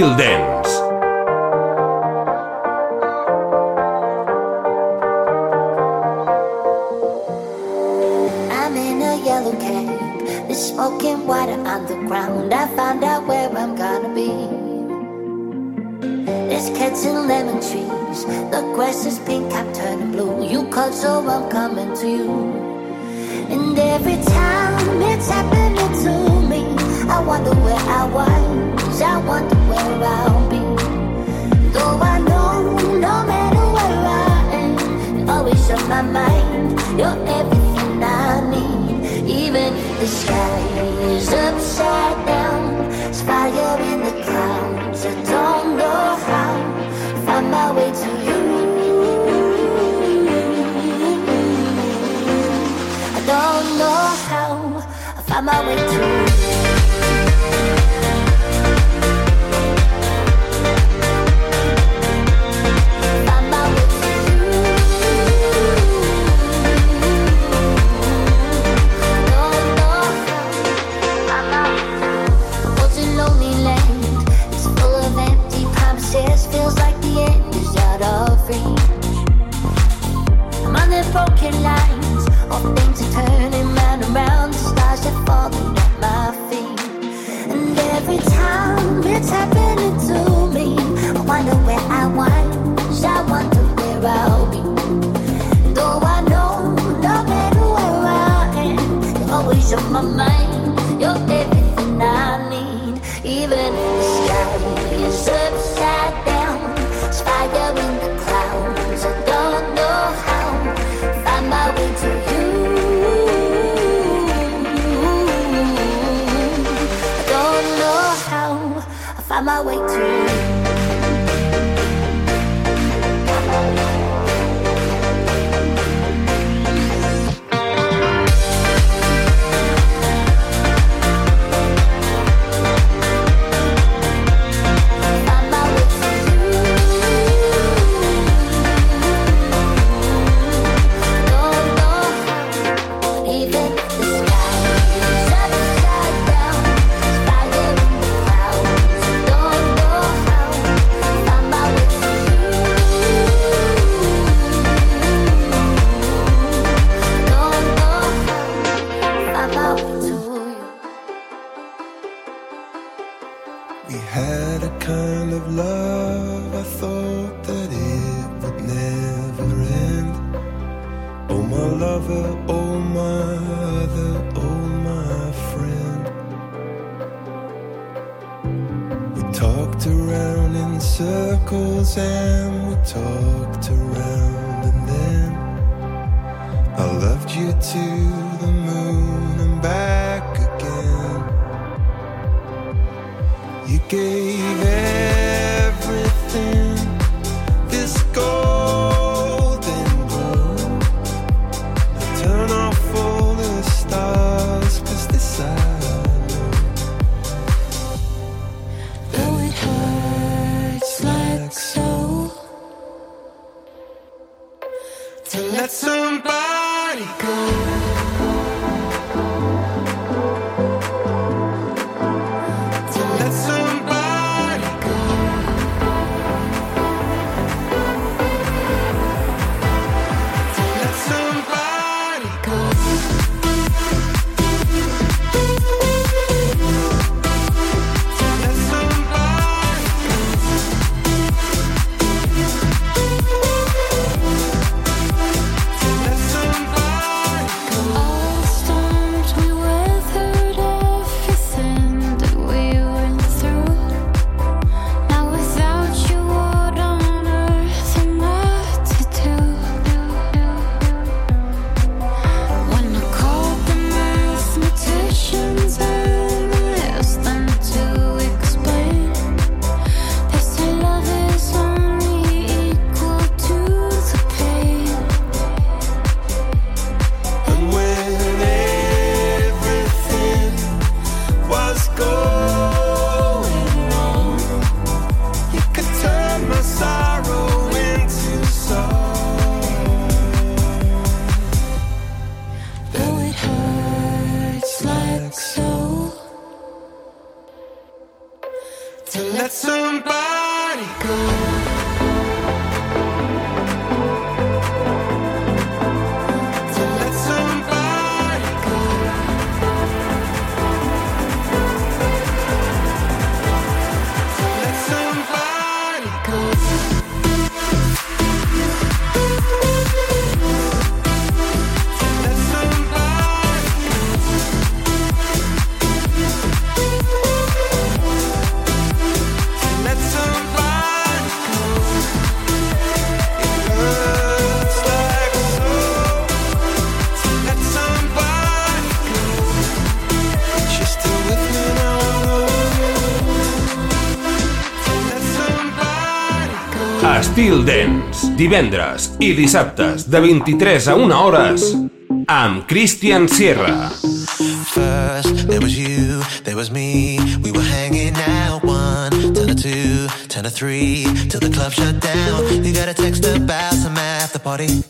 Yıl yılda I find my Steel Dance, divendres i dissabtes de 23 a 1 hores amb Christian Sierra. First, there was you, there was me, we were hanging out one, ten to two, ten to three, till the club shut down, you got a text about some after party.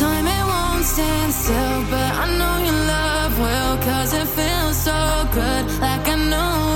time it won't stand still, but I know your love will, cause it feels so good, like I know.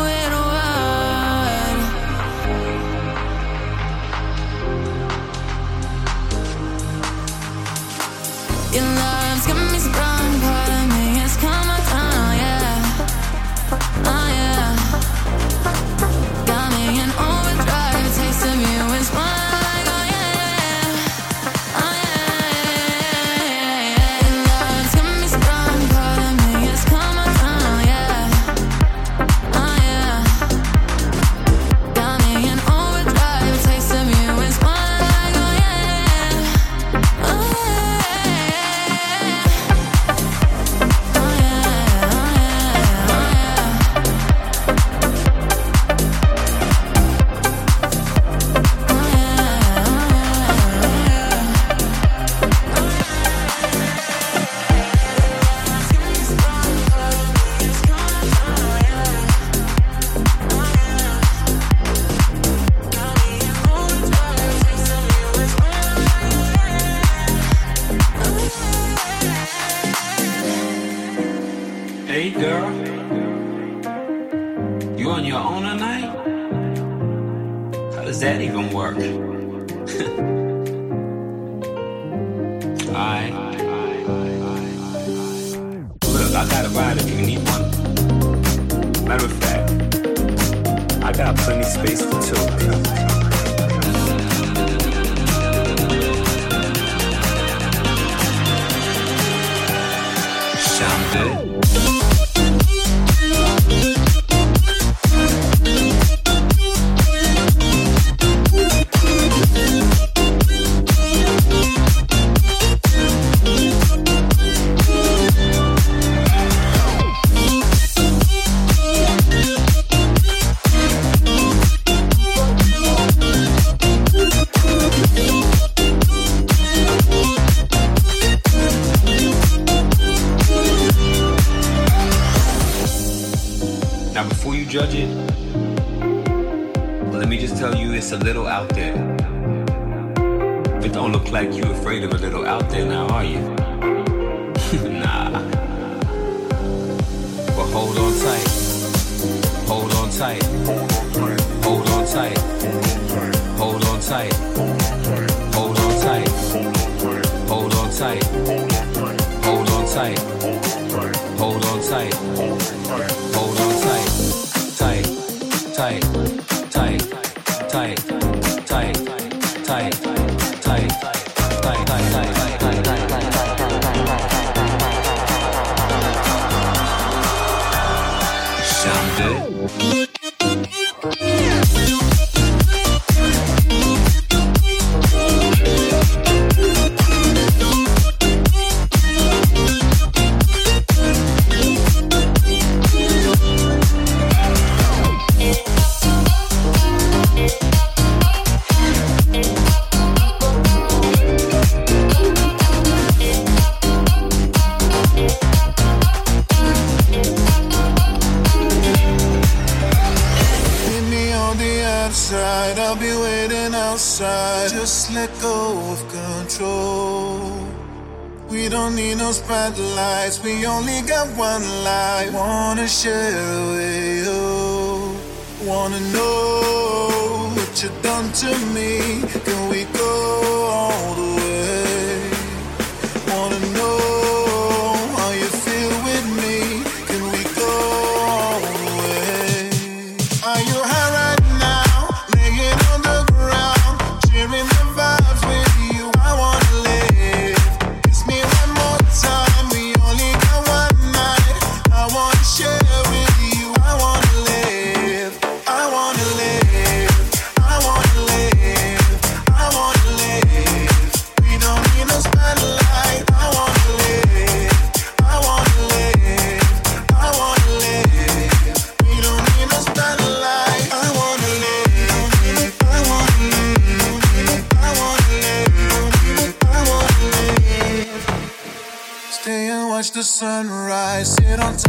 of control. We don't need no spotlights, we only got one life. Wanna share with you, wanna know what you done to me. Can we go? sunrise, sit on top.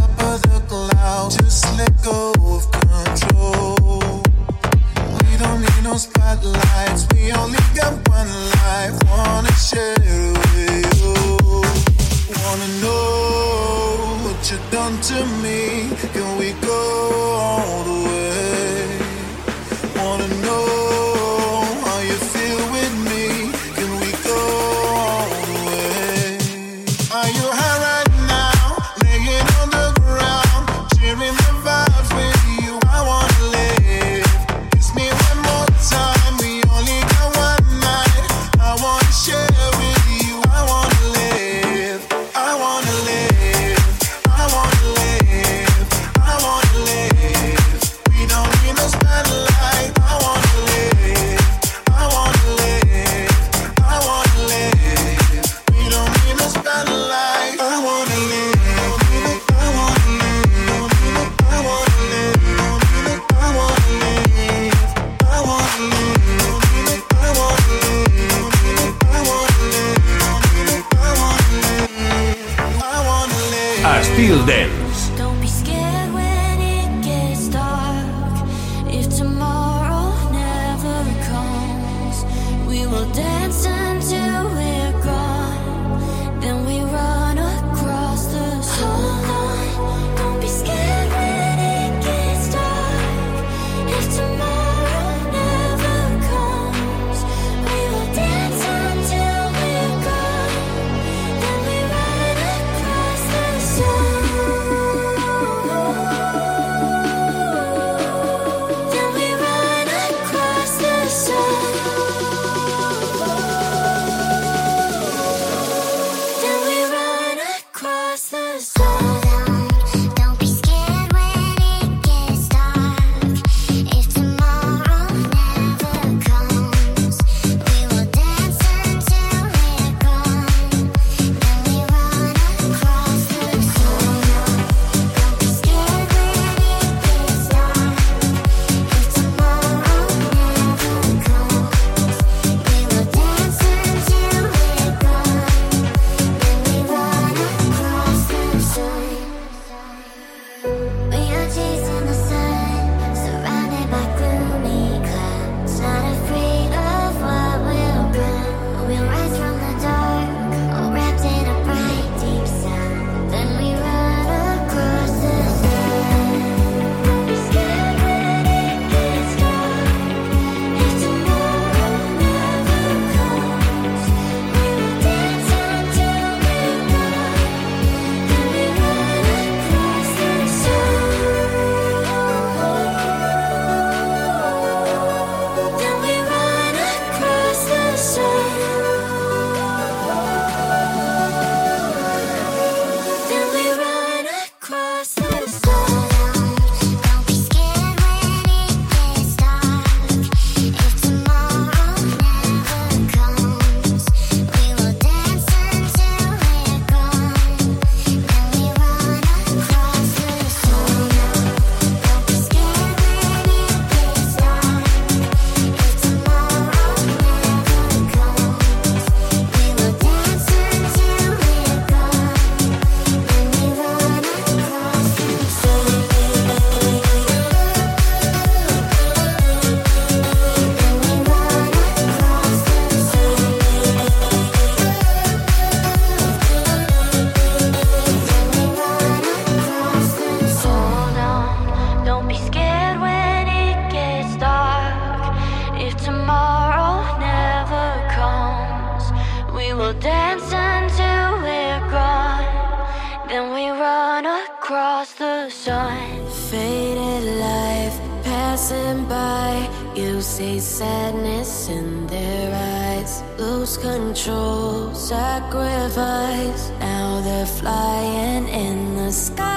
The sky.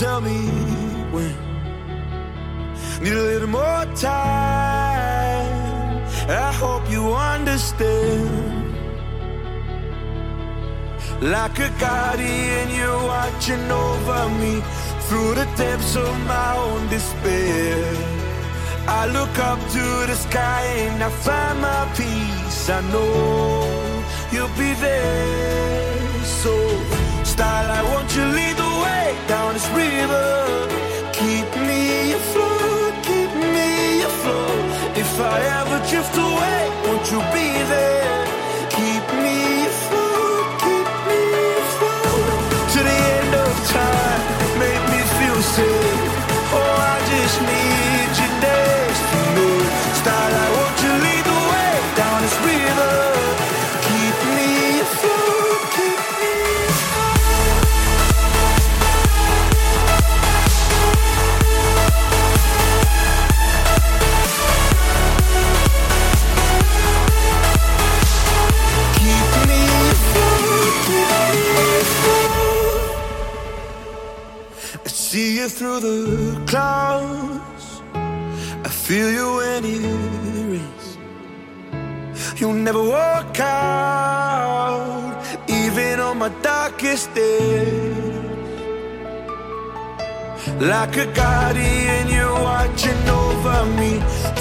Tell me when. Need a little more time. I hope you understand. Like a guardian, you're watching over me through the depths of my own despair. I look up to the sky and I find my peace. I know you'll be there. So, starlight, won't you lead the down this river? Keep me afloat, keep me afloat. If I ever drift away, won't you be there? You through the clouds. I feel you when it rains. You'll never walk out, even on my darkest days. Like a guardian, you're watching over me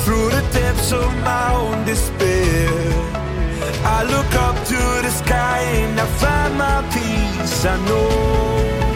through the depths of my own despair. I look up to the sky and I find my peace. I know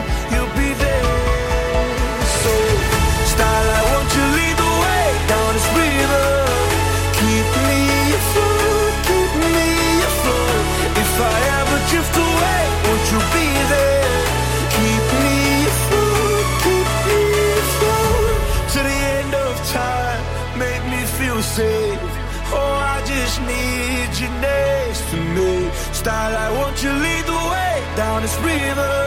style. I want you lead the way down this river.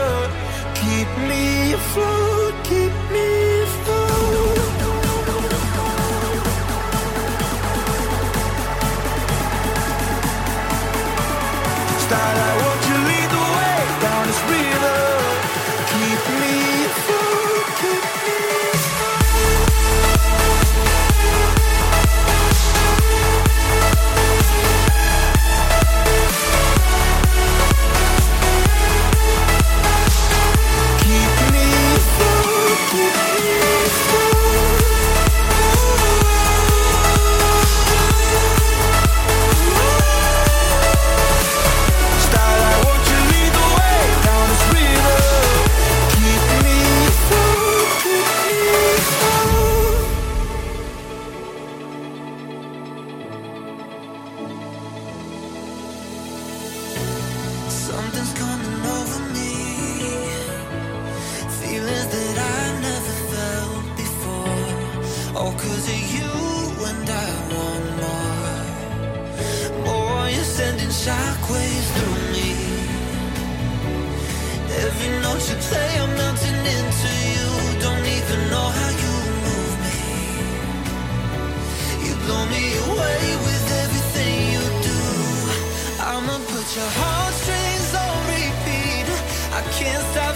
shockwaves through me. Every note you play, I'm melting into you. Don't even know how you move me. You blow me away with everything you do. I'ma put your heartstrings on repeat. I can't stop.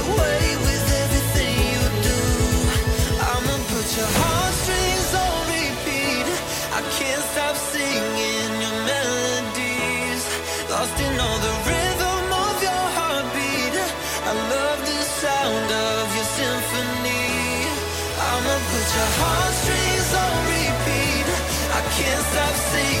can't stop singing.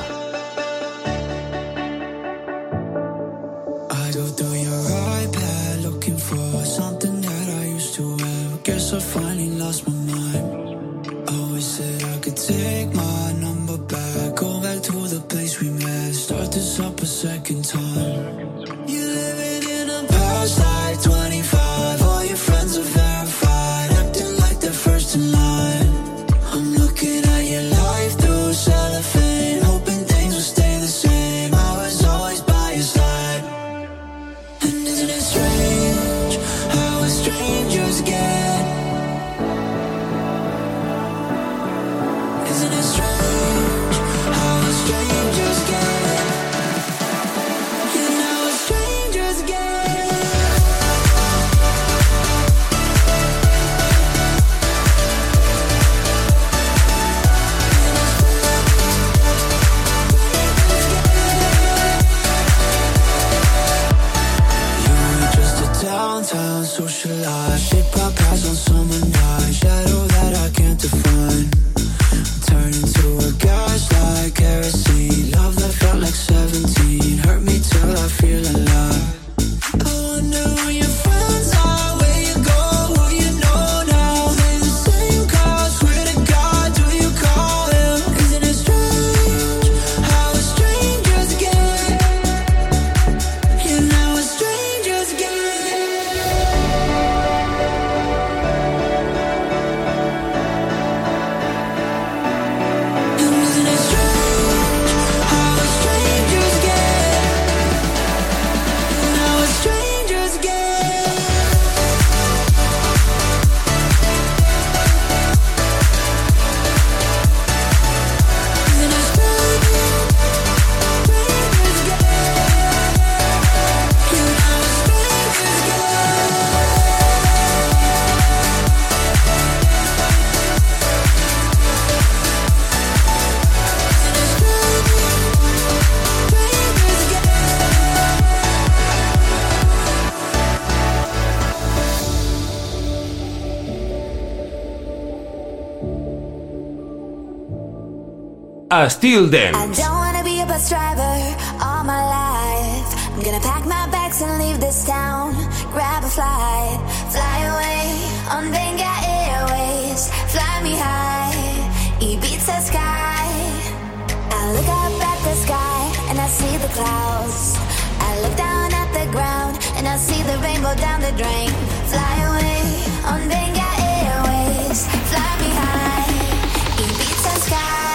I still dance. I don't wanna be a bus driver all my life. I'm gonna pack my bags and leave this town. Grab a flight, fly away on Venga Airways. Fly me high, Ibiza sky. I look up at the sky and I see the clouds. I look down at the ground and I see the rainbow down the drain. Fly away on Venga Airways. Fly me high, Ibiza sky.